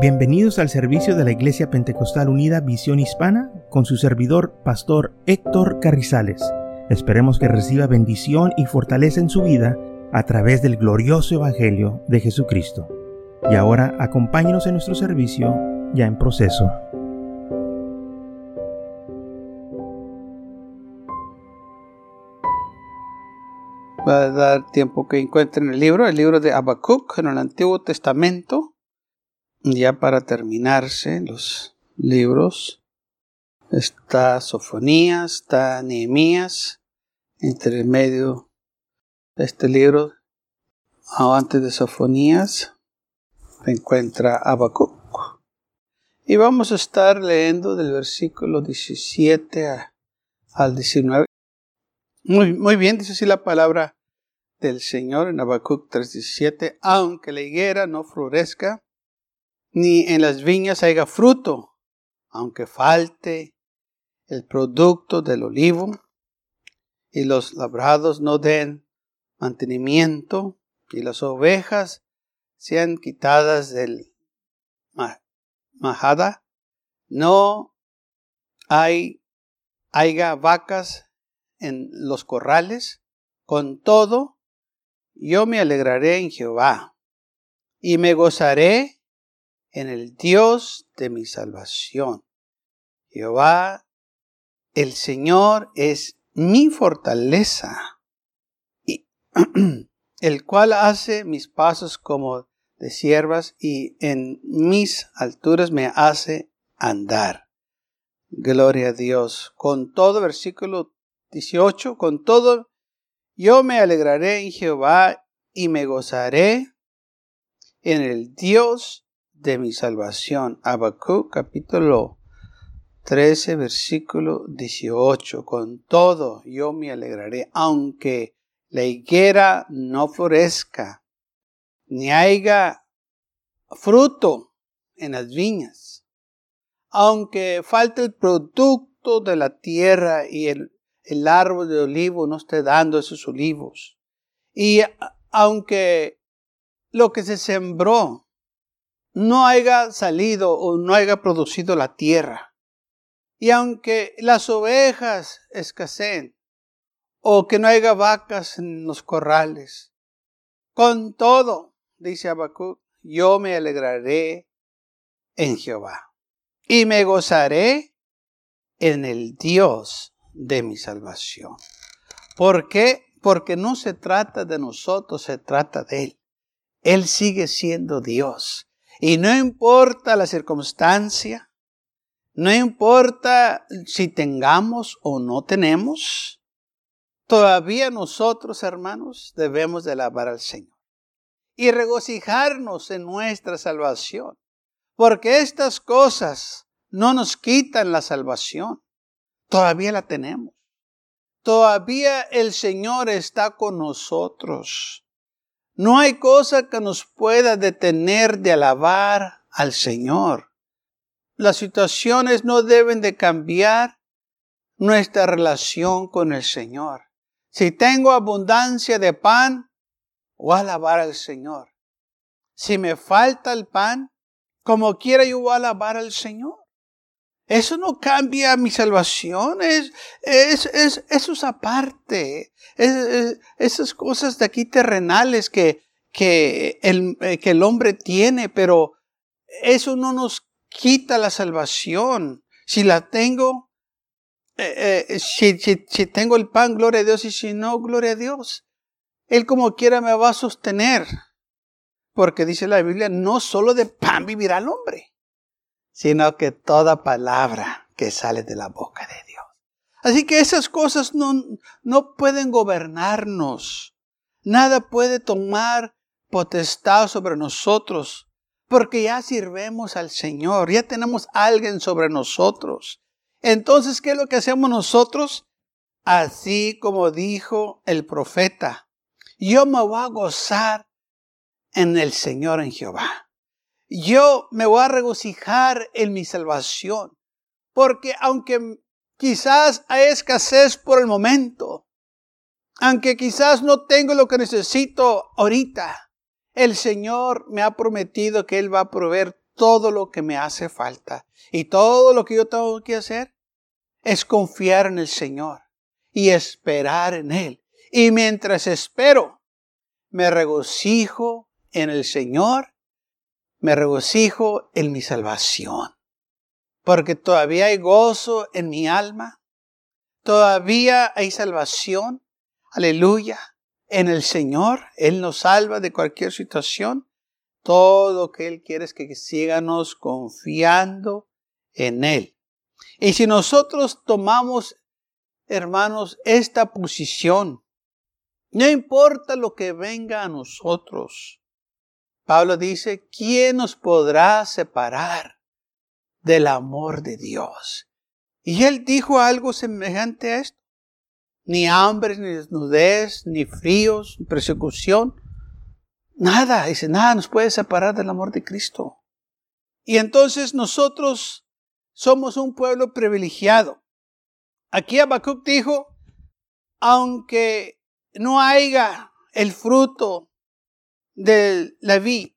Bienvenidos al servicio de la Iglesia Pentecostal Unida Visión Hispana con su servidor, Pastor Héctor Carrizales. Esperemos que reciba bendición y fortaleza en su vida a través del glorioso Evangelio de Jesucristo. Y ahora acompáñenos en nuestro servicio ya en proceso. Va a dar tiempo que encuentren el libro, el libro de Habacuc en el Antiguo Testamento ya para terminarse los libros, está Sofonías, está Nehemías, entre medio de este libro, antes de Sofonías, se encuentra Habacuc. Y vamos a estar leyendo del versículo 17 al 19. Muy, muy bien, dice así la palabra del Señor en Habacuc 3:17, aunque la higuera no florezca, ni en las viñas haya fruto, aunque falte el producto del olivo, y los labrados no den mantenimiento, y las ovejas sean quitadas del majada, no hay haya vacas en los corrales, con todo, yo me alegraré en Jehová, y me gozaré en el Dios de mi salvación. Jehová, el Señor es mi fortaleza, y, el cual hace mis pasos como de siervas y en mis alturas me hace andar. Gloria a Dios. Con todo, versículo 18, con todo, yo me alegraré en Jehová y me gozaré en el Dios de mi salvación. Habacuc capítulo 13 versículo 18. Con todo yo me alegraré, aunque la higuera no florezca, ni haya fruto en las viñas, aunque falte el producto de la tierra y el, el árbol de olivo no esté dando esos olivos, y aunque lo que se sembró no haya salido o no haya producido la tierra. Y aunque las ovejas escaseen, o que no haya vacas en los corrales, con todo, dice Habacuc, yo me alegraré en Jehová y me gozaré en el Dios de mi salvación. ¿Por qué? Porque no se trata de nosotros, se trata de Él. Él sigue siendo Dios. Y no importa la circunstancia, no importa si tengamos o no tenemos, todavía nosotros, hermanos, debemos de alabar al Señor y regocijarnos en nuestra salvación, porque estas cosas no nos quitan la salvación, todavía la tenemos. Todavía el Señor está con nosotros. No hay cosa que nos pueda detener de alabar al Señor. Las situaciones no deben de cambiar nuestra relación con el Señor. Si tengo abundancia de pan, voy a alabar al Señor. Si me falta el pan, como quiera yo voy a alabar al Señor. Eso no cambia mi salvación, es, es, es eso es aparte. esas cosas de aquí terrenales que, que, el, eh, que el hombre tiene, pero eso no nos quita la salvación. Si la tengo, eh, eh, si, si, si tengo el pan, gloria a Dios, y si no, gloria a Dios. Él como quiera me va a sostener. Porque dice la Biblia, no solo de pan vivirá el hombre sino que toda palabra que sale de la boca de Dios. Así que esas cosas no, no pueden gobernarnos. Nada puede tomar potestad sobre nosotros, porque ya sirvemos al Señor, ya tenemos alguien sobre nosotros. Entonces, ¿qué es lo que hacemos nosotros? Así como dijo el profeta, yo me voy a gozar en el Señor, en Jehová yo me voy a regocijar en mi salvación. Porque aunque quizás hay escasez por el momento, aunque quizás no tengo lo que necesito ahorita, el Señor me ha prometido que Él va a proveer todo lo que me hace falta. Y todo lo que yo tengo que hacer es confiar en el Señor y esperar en Él. Y mientras espero, me regocijo en el Señor, me regocijo en mi salvación. Porque todavía hay gozo en mi alma, todavía hay salvación, aleluya, en el Señor. Él nos salva de cualquier situación. Todo lo que Él quiere es que sigamos confiando en Él. Y si nosotros tomamos, hermanos, esta posición, no importa lo que venga a nosotros, Pablo dice, ¿quién nos podrá separar del amor de Dios? Y él dijo algo semejante a esto. Ni hambre, ni desnudez, ni fríos, ni persecución, Nada, dice, nada nos puede separar del amor de Cristo. Y entonces nosotros somos un pueblo privilegiado. Aquí Habacuc dijo, aunque no haya el fruto de la vid,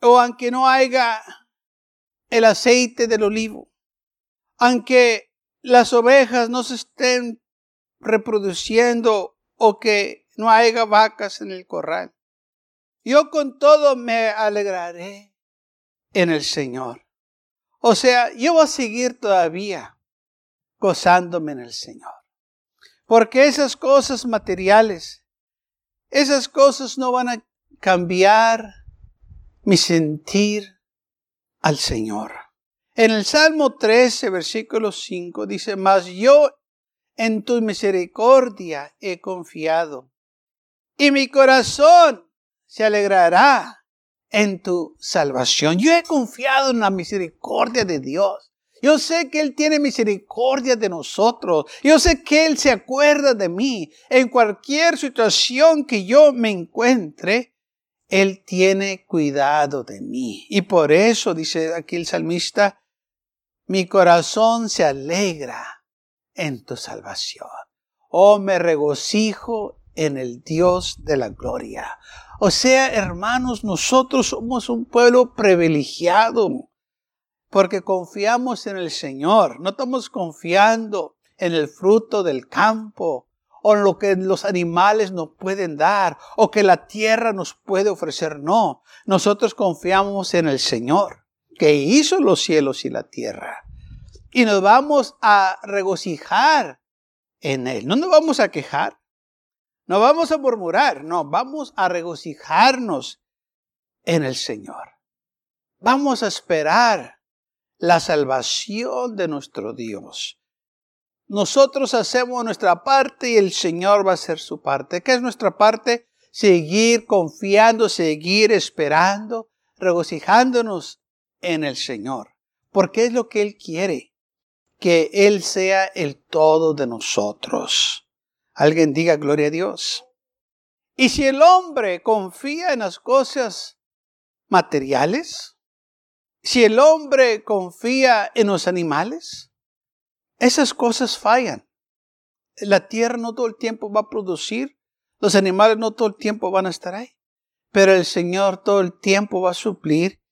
o aunque no haya el aceite del olivo, aunque las ovejas no se estén reproduciendo o que no haya vacas en el corral, yo con todo me alegraré en el Señor. O sea, yo voy a seguir todavía gozándome en el Señor. Porque esas cosas materiales, esas cosas no van a cambiar mi sentir al Señor. En el Salmo 13, versículo 5 dice, mas yo en tu misericordia he confiado. Y mi corazón se alegrará en tu salvación. Yo he confiado en la misericordia de Dios. Yo sé que Él tiene misericordia de nosotros. Yo sé que Él se acuerda de mí. En cualquier situación que yo me encuentre, Él tiene cuidado de mí. Y por eso, dice aquí el salmista, mi corazón se alegra en tu salvación. Oh, me regocijo en el Dios de la gloria. O sea, hermanos, nosotros somos un pueblo privilegiado porque confiamos en el Señor. No estamos confiando en el fruto del campo o lo que los animales nos pueden dar o que la tierra nos puede ofrecer. No, nosotros confiamos en el Señor que hizo los cielos y la tierra. Y nos vamos a regocijar en Él. No nos vamos a quejar. No vamos a murmurar, no, vamos a regocijarnos en el Señor. Vamos a esperar la salvación de nuestro Dios. Nosotros hacemos nuestra parte y el Señor va a hacer su parte. ¿Qué es nuestra parte? Seguir confiando, seguir esperando, regocijándonos en el Señor. Porque es lo que Él quiere, que Él sea el todo de nosotros. Alguien diga gloria a Dios. Y si el hombre confía en las cosas materiales, si el hombre confía en los animales, esas cosas fallan. La tierra no todo el tiempo va a producir, los animales no todo el tiempo van a estar ahí, pero el Señor todo el tiempo va a suplir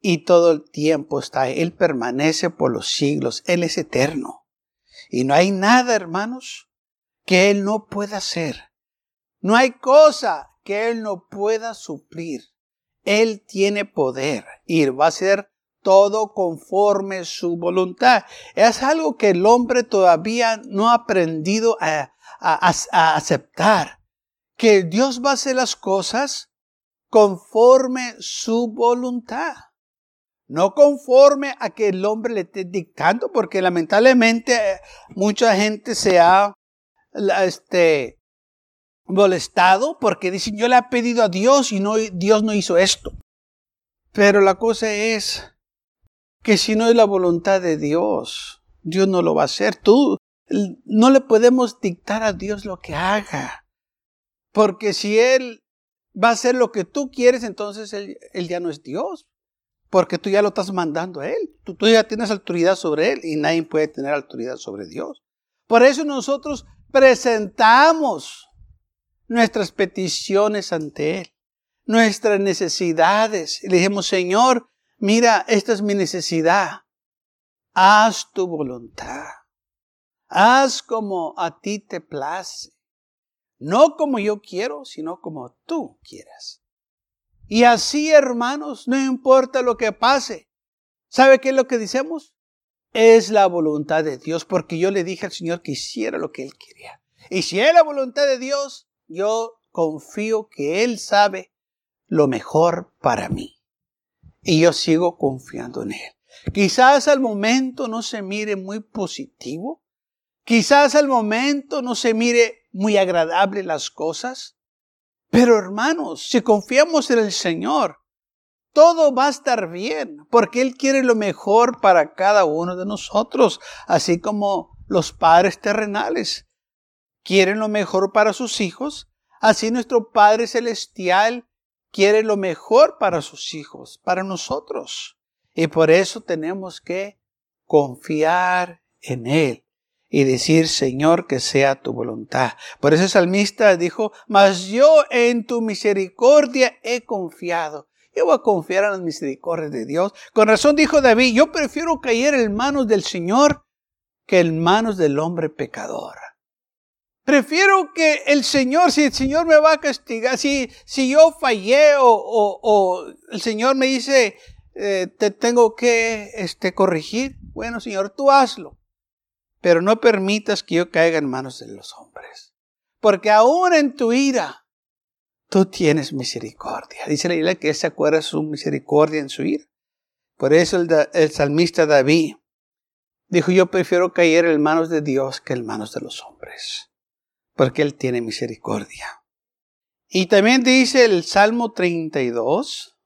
y todo el tiempo está ahí. Él permanece por los siglos, Él es eterno. Y no hay nada, hermanos, que Él no pueda hacer. No hay cosa que Él no pueda suplir. Él tiene poder y va a hacer todo conforme su voluntad. Es algo que el hombre todavía no ha aprendido a, aceptar. Que Dios va a hacer las cosas conforme su voluntad. No conforme a que el hombre le esté dictando, porque lamentablemente eh, mucha gente se ha este, molestado porque dicen, yo le he pedido a Dios y no, Dios no hizo esto. Pero la cosa es que si no es la voluntad de Dios, Dios no lo va a hacer. Tú no le podemos dictar a Dios lo que haga. Porque si Él va a hacer lo que tú quieres, entonces Él, ya no es Dios. Porque tú ya lo estás mandando a Él. Tú, ya tienes autoridad sobre Él y nadie puede tener autoridad sobre Dios. Por eso nosotros presentamos nuestras peticiones ante Él, nuestras necesidades. Le dijimos, Señor, mira, esta es mi necesidad. Haz tu voluntad. Haz como a ti te place. No como yo quiero, sino como tú quieras. Y así, hermanos, no importa lo que pase. ¿Sabe qué es lo que decimos? Es la voluntad de Dios, porque yo le dije al Señor que hiciera lo que Él quería. Y si es la voluntad de Dios, yo confío que Él sabe lo mejor para mí. Y yo sigo confiando en Él. Quizás al momento no se mire muy positivo. Quizás al momento no se mire muy agradable las cosas. Pero hermanos, si confiamos en el Señor, todo va a estar bien, porque Él quiere lo mejor para cada uno de nosotros, así como los padres terrenales quieren lo mejor para sus hijos, así nuestro Padre Celestial quiere lo mejor para sus hijos, para nosotros. Y por eso tenemos que confiar en Él y decir, Señor, que sea tu voluntad. Por eso el salmista dijo, mas yo en tu misericordia he confiado. Yo voy a confiar en las misericordias de Dios. Con razón dijo David, yo prefiero caer en manos del Señor que en manos del hombre pecador. Prefiero que el Señor, si el Señor me va a castigar, si, si yo fallé o, o, el Señor me dice, eh, te tengo que este, corregir, bueno Señor, tú hazlo. Pero no permitas que yo caiga en manos de los hombres. Porque aún en tu ira, tú tienes misericordia. Dice la Biblia que se acuerda su misericordia en su ira. Por eso el, el salmista David dijo, yo prefiero caer en manos de Dios que en manos de los hombres porque Él tiene misericordia. Y también dice el Salmo 32,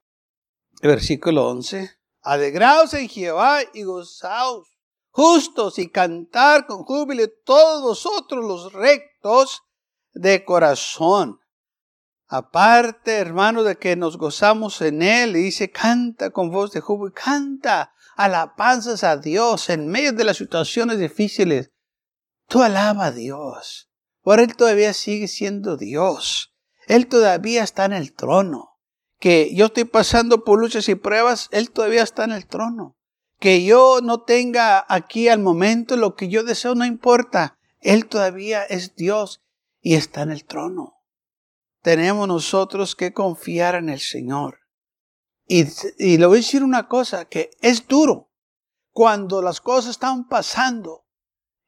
versículo 11, Alegraos en Jehová y gozaos justos y cantar con júbilo todos vosotros los rectos de corazón. Aparte, hermano, de que nos gozamos en Él, dice, canta con voz de júbilo, canta alabanzas a Dios en medio de las situaciones difíciles. Tú alaba a Dios. Por Él todavía sigue siendo Dios. Él todavía está en el trono. Que yo estoy pasando por luchas y pruebas, Él todavía está en el trono. Que yo no tenga aquí al momento lo que yo deseo, no importa. Él todavía es Dios y está en el trono. Tenemos nosotros que confiar en el Señor. Y, y le voy a decir una cosa, que es duro. Cuando las cosas están pasando,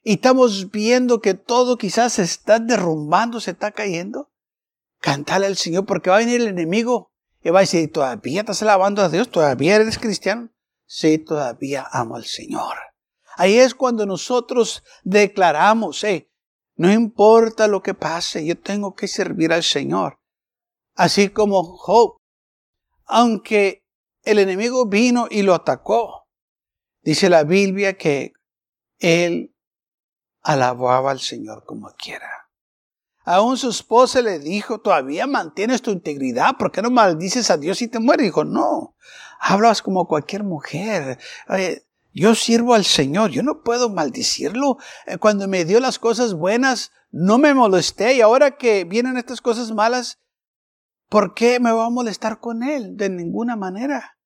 y estamos viendo que todo quizás se está derrumbando, se está cayendo, cantale al Señor porque va a venir el enemigo y va a decir, ¿todavía estás alabando a Dios? ¿Todavía eres cristiano? Sí, todavía amo al Señor. Ahí es cuando nosotros declaramos, eh, no importa lo que pase, yo tengo que servir al Señor. Así como Job, aunque el enemigo vino y lo atacó, dice la Biblia que él alababa al Señor como quiera. Aún su esposa le dijo, todavía mantienes tu integridad, ¿por qué no maldices a Dios y te mueres? Dijo, no, hablas como cualquier mujer. yo sirvo al Señor, yo no puedo maldecirlo. Eh, cuando me dio las cosas buenas, no me molesté y ahora que vienen estas cosas malas, ¿por qué me va a molestar con Él? De ninguna manera.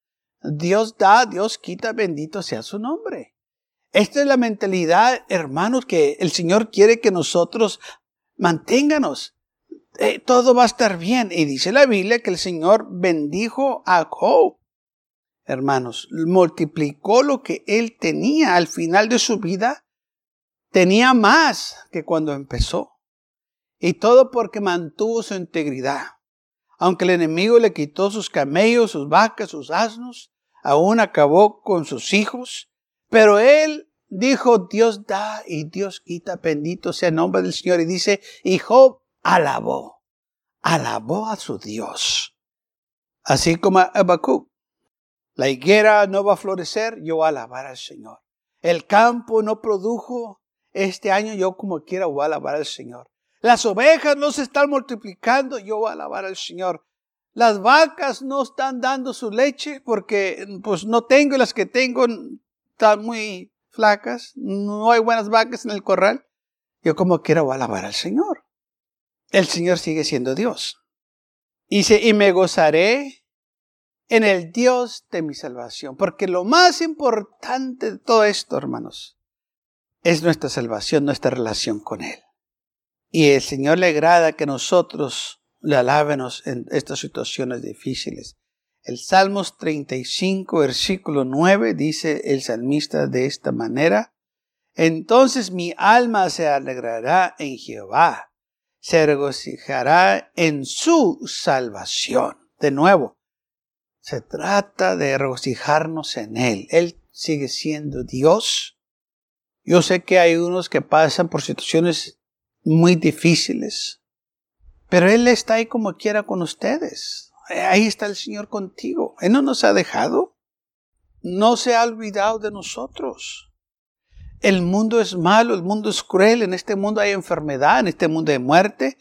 Dios da, Dios quita, bendito sea su nombre. Esta es la mentalidad, hermanos, que el Señor quiere que nosotros manténganos. Eh, todo va a estar bien. Y dice la Biblia que el Señor bendijo a Job. Hermanos, multiplicó lo que él tenía al final de su vida. Tenía más que cuando empezó. Y todo porque mantuvo su integridad. Aunque el enemigo le quitó sus camellos, sus vacas, sus asnos, aún acabó con sus hijos. Pero él dijo, Dios da y Dios quita, bendito sea el nombre del Señor. Y dice, y Job alabó, alabó a su Dios. Así como Habacuc. La higuera no va a florecer, yo voy a alabar al Señor. El campo no produjo este año, yo como quiera voy a alabar al Señor. Las ovejas no se están multiplicando, yo voy a alabar al Señor. Las vacas no están dando su leche porque pues no tengo las que tengo están muy flacas, no hay buenas vacas en el corral. Yo como quiero alabar al Señor. El Señor sigue siendo Dice, y me gozaré en el Dios de mi salvación. Porque lo más importante de todo esto, hermanos, es nuestra salvación, nuestra relación con Él. Y el Señor le agrada que nosotros le alábenos en estas situaciones difíciles. El Salmos 35, versículo 9, dice el salmista de esta manera, Entonces mi alma se alegrará en Jehová, se regocijará en su salvación. De nuevo, se trata de regocijarnos en Él. Él sigue siendo Dios. Yo sé que hay unos que pasan por situaciones muy difíciles, pero Él está ahí como quiera con ustedes. Ahí está el Señor contigo. Él no nos ha dejado. No se ha olvidado de nosotros. El mundo es malo, el mundo es cruel, en este mundo hay enfermedad, en este mundo hay muerte,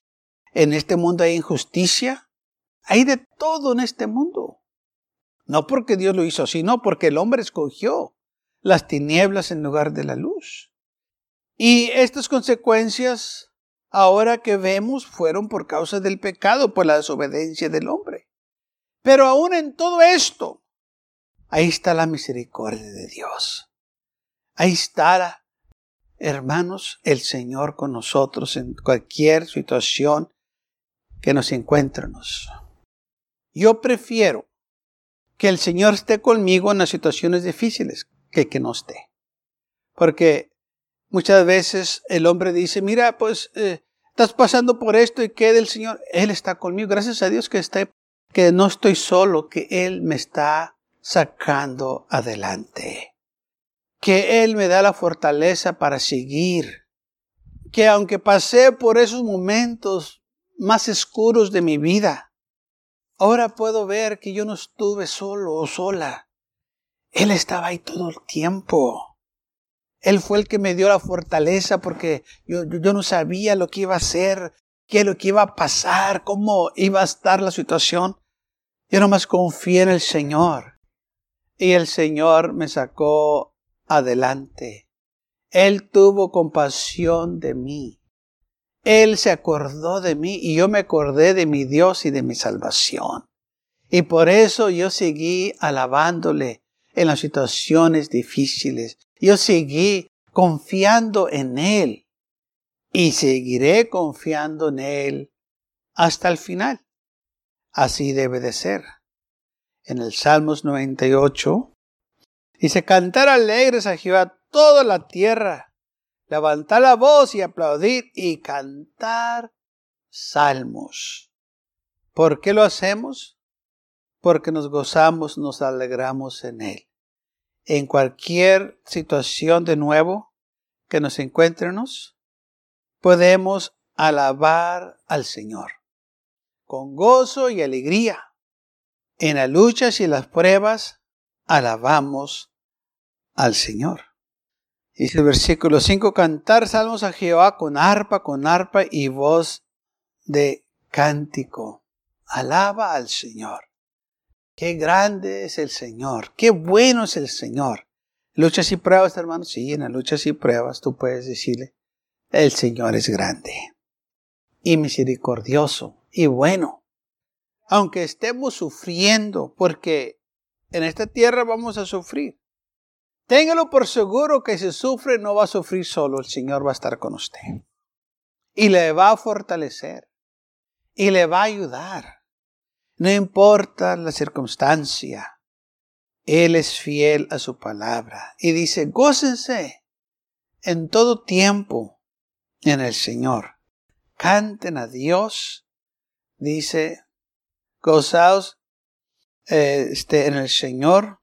en este mundo hay injusticia. Hay de todo en este mundo. No porque Dios lo hizo, sino porque el hombre escogió las tinieblas en lugar de la luz. Y estas consecuencias, ahora que vemos, fueron por causa del pecado, por la desobediencia del hombre. Pero aún en todo esto, ahí está la misericordia de Dios. Ahí está, hermanos, el Señor con nosotros en cualquier situación que nos encuentremos. Yo prefiero que el Señor esté conmigo en las situaciones difíciles que que no esté. Porque muchas veces el hombre dice, mira, pues eh, estás pasando por esto y que del Señor, Él está conmigo. Gracias a Dios que está que no estoy solo, que Él me está sacando adelante, que Él me da la fortaleza para seguir, que aunque pasé por esos momentos más oscuros de mi vida, ahora puedo ver que yo no estuve solo o sola. Él estaba ahí todo el tiempo. Él fue el que me dio la fortaleza porque yo, no sabía lo que iba a hacer, qué lo que iba a pasar, cómo iba a estar la situación. Yo nomás confié en el Señor. Y el Señor me sacó adelante. Él tuvo compasión de mí. Él se acordó de mí y yo me acordé de mi Dios y de mi salvación. Y por eso yo seguí alabándole en las situaciones difíciles. Yo seguí confiando en Él y seguiré confiando en Él hasta el final. Así debe de ser. En el Salmos 98 dice, cantar alegres a Jehová toda la tierra, levantar la voz y aplaudir y cantar salmos. ¿Por qué lo hacemos? Porque nos gozamos, nos alegramos en Él. En cualquier situación de nuevo que nos encuentremos, podemos alabar al Señor con gozo y alegría. En las luchas y las pruebas, alabamos al Señor. Dice el versículo 5, cantar salmos a Jehová con arpa, con arpa y voz de cántico. Alaba al Señor. Qué grande es el Señor, qué bueno es el Señor. Luchas y pruebas, hermanos, sí, en las luchas y pruebas tú puedes decirle, el Señor es grande y misericordioso y bueno. Aunque estemos sufriendo, porque en esta tierra vamos a sufrir. Téngalo por seguro que si sufre no va a sufrir solo, el Señor va a estar con usted. Y le va a fortalecer. Y le va a ayudar. No importa la circunstancia. Él es fiel a su palabra. Y dice, gócense en todo tiempo en el Señor. Canten a Dios dice, gozaos eh, este, en el Señor,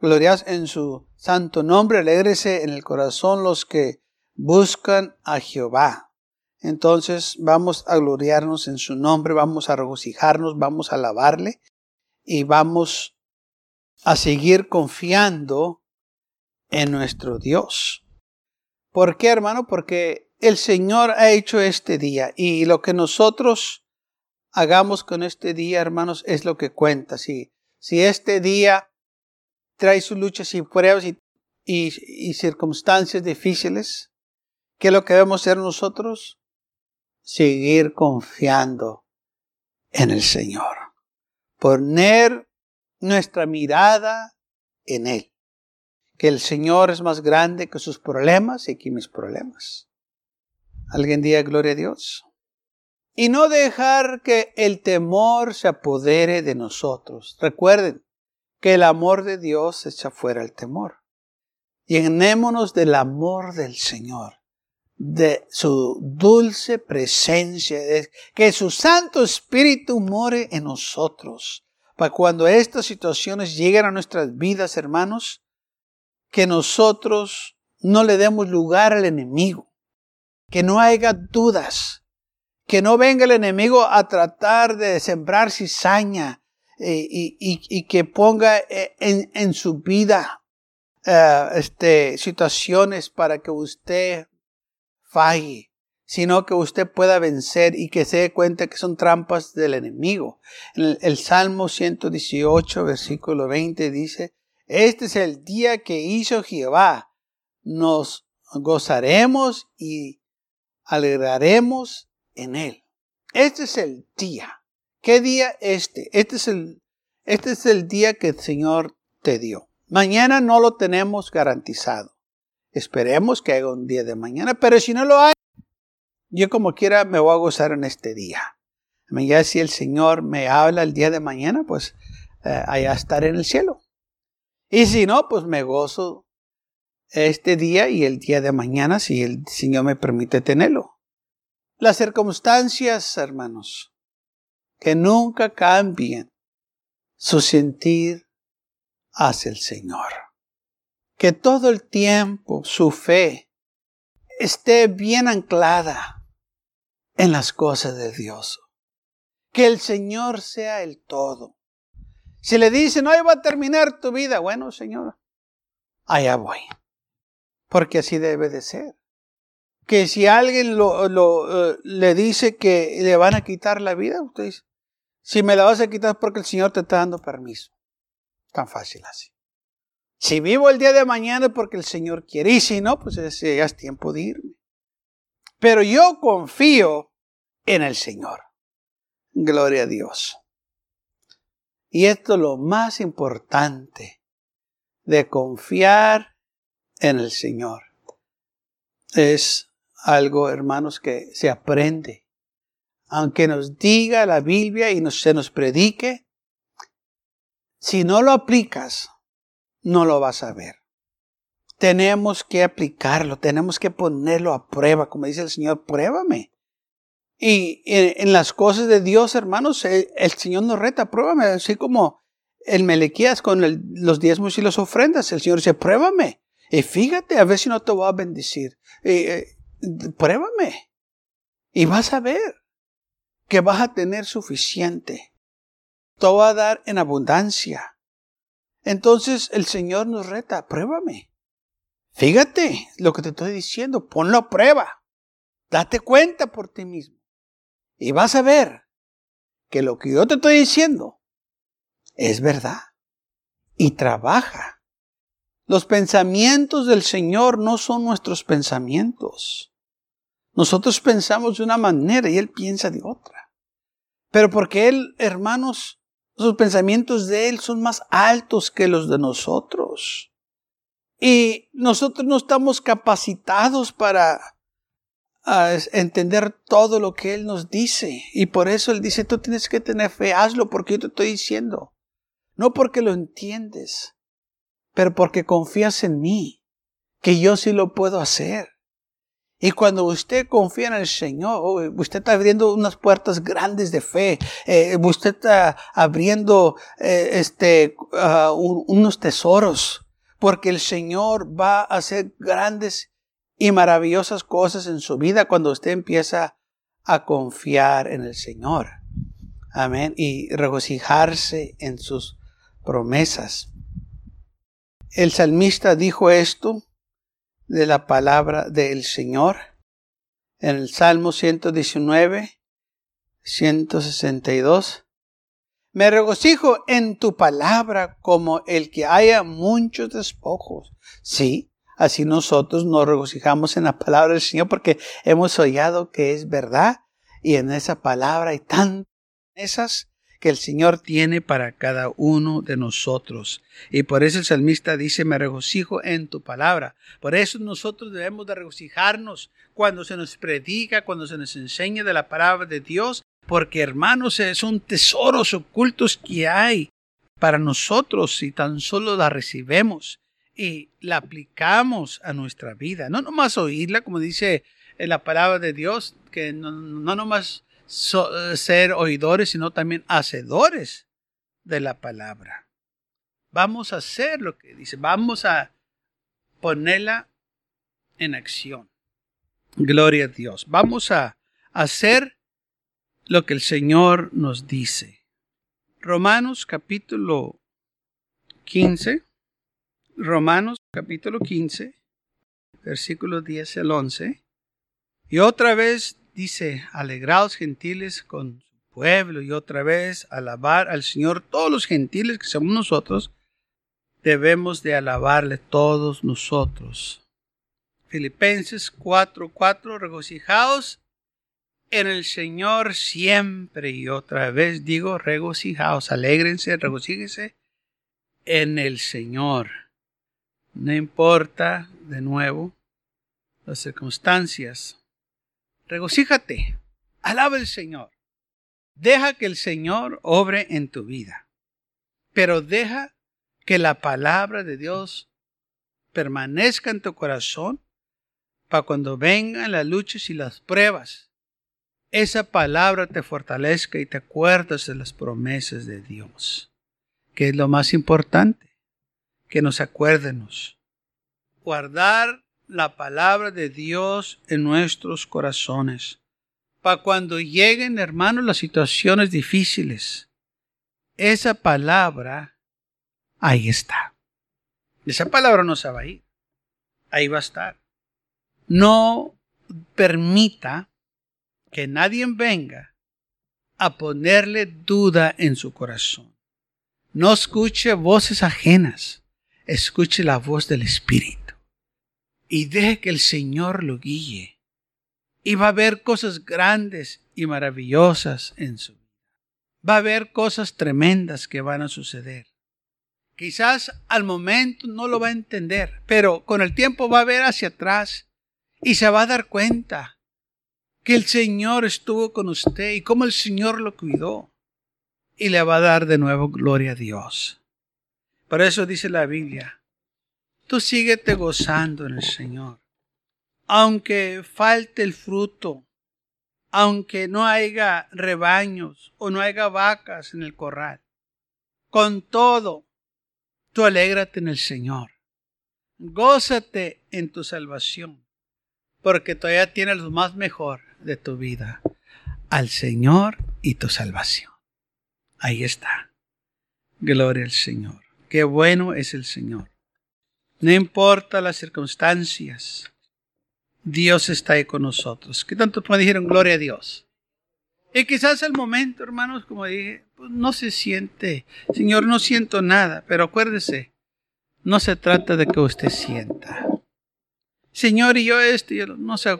gloriaos en su santo nombre, alegrese en el corazón los que buscan a Jehová. Entonces vamos a gloriarnos en su nombre, vamos a regocijarnos, vamos a alabarle y vamos a seguir confiando en nuestro Dios. ¿Por qué, hermano? Porque el Señor ha hecho este día y lo que nosotros hagamos con este día, hermanos, es lo que cuenta. Si, si este día trae sus luchas y pruebas y, y, circunstancias difíciles, ¿qué es lo que debemos hacer nosotros? Seguir confiando en el Señor. Poner nuestra mirada en Él. Que el Señor es más grande que sus problemas y que mis problemas. Alguien diga gloria a Dios. Y no dejar que el temor se apodere de nosotros. Recuerden que el amor de Dios echa fuera el temor. Llenémonos del amor del Señor, de su dulce presencia, de que su Santo Espíritu more en nosotros. Para cuando estas situaciones lleguen a nuestras vidas, hermanos, que nosotros no le demos lugar al enemigo, que no haya dudas, que no venga el enemigo a tratar de sembrar cizaña eh, y, que ponga eh, en, su vida eh, este, situaciones para que usted falle, sino que usted pueda vencer y que se dé cuenta que son trampas del enemigo. El, el Salmo 118, versículo 20 dice, este es el día que hizo Jehová, nos gozaremos y alegraremos en Él. Este es el día. ¿Qué día este? Este es el, este es el día que el Señor te dio. Mañana no lo tenemos garantizado. Esperemos que haya un día de mañana, pero si no lo hay, yo como quiera me voy a gozar en este día. Ya si el Señor me habla el día de mañana, pues eh, allá estaré en el cielo. Y si no, pues me gozo este día y el día de mañana si el Señor me permite tenerlo. Las circunstancias, hermanos, que nunca cambien su sentir hacia el Señor. Que todo el tiempo su fe esté bien anclada en las cosas de Dios. Que el Señor sea el todo. Si le dicen, hoy va a terminar tu vida, bueno, Señor, allá voy. Porque así debe de ser que si alguien lo, eh, le dice que le van a quitar la vida, usted dice, si me la vas a quitar porque el Señor te está dando permiso. Tan fácil así. Si vivo el día de mañana es porque el Señor quiere, y si no, pues ya es tiempo de irme. Pero yo confío en el Señor. Gloria a Dios. Y esto es lo más importante de confiar en el Señor. Es algo, hermanos, que se aprende. Aunque nos diga la Biblia y se nos predique, si no lo aplicas, no lo vas a ver. Tenemos que aplicarlo, tenemos que ponerlo a prueba, como dice el Señor, pruébame. Y en, las cosas de Dios, hermanos, el, Señor nos reta, pruébame, así como el Melequías con los diezmos y las ofrendas, el Señor dice, pruébame. Y fíjate, a ver si no te voy a bendecir. Eh, pruébame. Y vas a ver que vas a tener suficiente. Todo va a dar en abundancia. Entonces el Señor nos reta, pruébame. Fíjate lo que te estoy diciendo, ponlo a prueba. Date cuenta por ti mismo. Y vas a ver que lo que yo te estoy diciendo es verdad. Y trabaja. Los pensamientos del Señor no son nuestros pensamientos. Nosotros pensamos de una manera y Él piensa de otra. Pero porque Él, hermanos, los pensamientos de Él son más altos que los de nosotros. Y nosotros no estamos capacitados para entender todo lo que Él nos dice. Y por eso Él dice, tú tienes que tener fe, hazlo porque yo te estoy diciendo. No porque lo entiendes, pero porque confías en mí, que yo sí lo puedo hacer. Y cuando usted confía en el Señor, oh, usted está abriendo unas puertas grandes de fe. Eh, usted está abriendo eh, este, uh, unos tesoros. Porque el Señor va a hacer grandes y maravillosas cosas en su vida cuando usted empieza a confiar en el Señor. Amén. Y regocijarse en sus promesas. El salmista dijo esto de la palabra del Señor. En el Salmo 119, 162. Me regocijo en tu palabra como el que haya muchos despojos. Sí, así nosotros nos regocijamos en la palabra del Señor porque hemos oído que es verdad y en esa palabra hay tantas esas que el Señor tiene para cada uno de nosotros. Y por eso el salmista dice, me regocijo en tu palabra. Por eso nosotros debemos de regocijarnos cuando se nos predica, cuando se nos enseña de la palabra de Dios, porque hermanos, son tesoros ocultos que hay para nosotros si tan solo la recibemos y la aplicamos a nuestra vida. No nomás oírla, como dice en la palabra de Dios, que no, no nomás ser oidores, sino también hacedores de la palabra. Vamos a hacer lo que dice, vamos a ponerla en acción. Gloria a Dios. Vamos a hacer lo que el Señor nos dice. Romanos capítulo 15. Romanos capítulo 15, versículo 10 al 11. Y otra vez dice, alegraos gentiles con su pueblo y otra vez alabar al Señor. Todos los gentiles que somos nosotros, debemos de alabarle todos nosotros. Filipenses 4:4, 4, regocijaos en el Señor siempre. Y otra vez digo, regocijaos, alégrense, regocíjense en el Señor. No importa, de nuevo, las circunstancias regocíjate, alaba al Señor. Deja que el Señor obre en tu vida, pero deja que la palabra de Dios permanezca en tu corazón para cuando vengan las luchas y las pruebas, esa palabra te fortalezca y te acuerdas de las promesas de Dios, que es lo más importante, que nos acuérdenos. Guardar la palabra de Dios en nuestros corazones. Para cuando lleguen, hermanos, las situaciones difíciles, esa palabra, ahí está. Esa palabra no se va a ir. Ahí va a estar. No permita que nadie venga a ponerle duda en su corazón. No escuche voces ajenas. Escuche la voz del Espíritu y deje que el Señor lo guíe. Y va a haber cosas grandes y maravillosas en su vida. Va a haber cosas tremendas que van a suceder. Quizás al momento no lo va a entender, pero con el tiempo va a ver hacia atrás y se va a dar cuenta que el Señor estuvo con usted y cómo el Señor lo cuidó. Y le va a dar de nuevo gloria a Dios. Por eso dice la Biblia, tú síguete gozando en el Señor. Aunque falte el fruto, aunque no haya rebaños o no haya vacas en el corral, con todo, tú alégrate en el Señor. Gózate en tu salvación, porque todavía tienes lo más mejor de tu vida, al Señor y tu salvación. Ahí está. Gloria al Señor. Qué bueno es el Señor. No importa las circunstancias, Dios está ahí con nosotros. ¿Qué tanto me dijeron gloria a Dios? Y quizás el momento, hermanos, como dije, pues no se siente, Señor, no siento nada, pero acuérdese, no se trata de que usted sienta. Señor, y yo esto, no, se,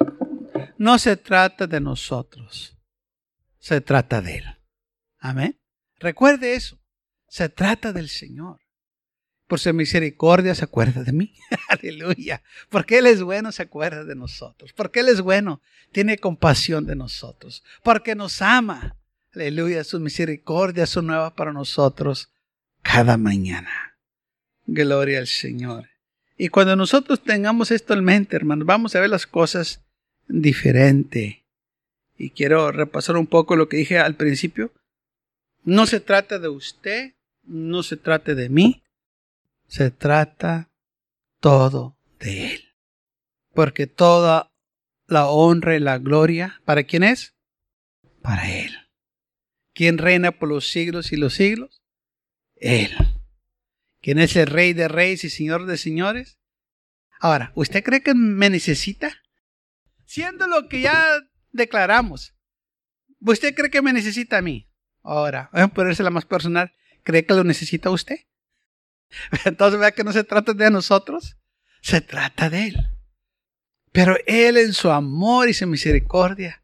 no se trata de nosotros, se trata de Él. Amén. Recuerde eso, se trata del Señor por su misericordia se acuerda de mí. Aleluya. Porque Él es bueno, se acuerda de nosotros. Porque Él es bueno, tiene compasión de nosotros. Porque nos ama. Aleluya. Sus misericordias son nuevas para nosotros cada mañana. Gloria al Señor. Y cuando nosotros tengamos esto en mente, hermanos, vamos a ver las cosas diferente. Y quiero repasar un poco lo que dije al principio. No se trata de usted, no se trata de mí, se trata todo de Él. Porque toda la honra y la gloria, ¿para quién es? Para Él. ¿Quién reina por los siglos y los siglos? Él. ¿Quién es el Rey de Reyes y Señor de Señores? Ahora, ¿usted cree que me necesita? Siendo lo que ya declaramos, ¿usted cree que me necesita a mí? Ahora, voy a ponerse la más personal. ¿Cree que lo necesita usted? Entonces vea que no se trata de nosotros, se trata de Él. Pero Él en su amor y su misericordia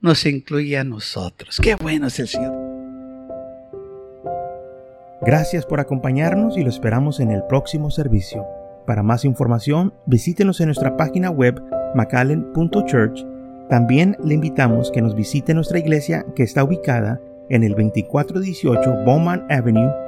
nos incluye a nosotros. Qué bueno es el Señor. Gracias por acompañarnos y lo esperamos en el próximo servicio. Para más información, visítenos en nuestra página web macallen.church. También le invitamos que nos visite nuestra iglesia que está ubicada en el 2418 Bowman Avenue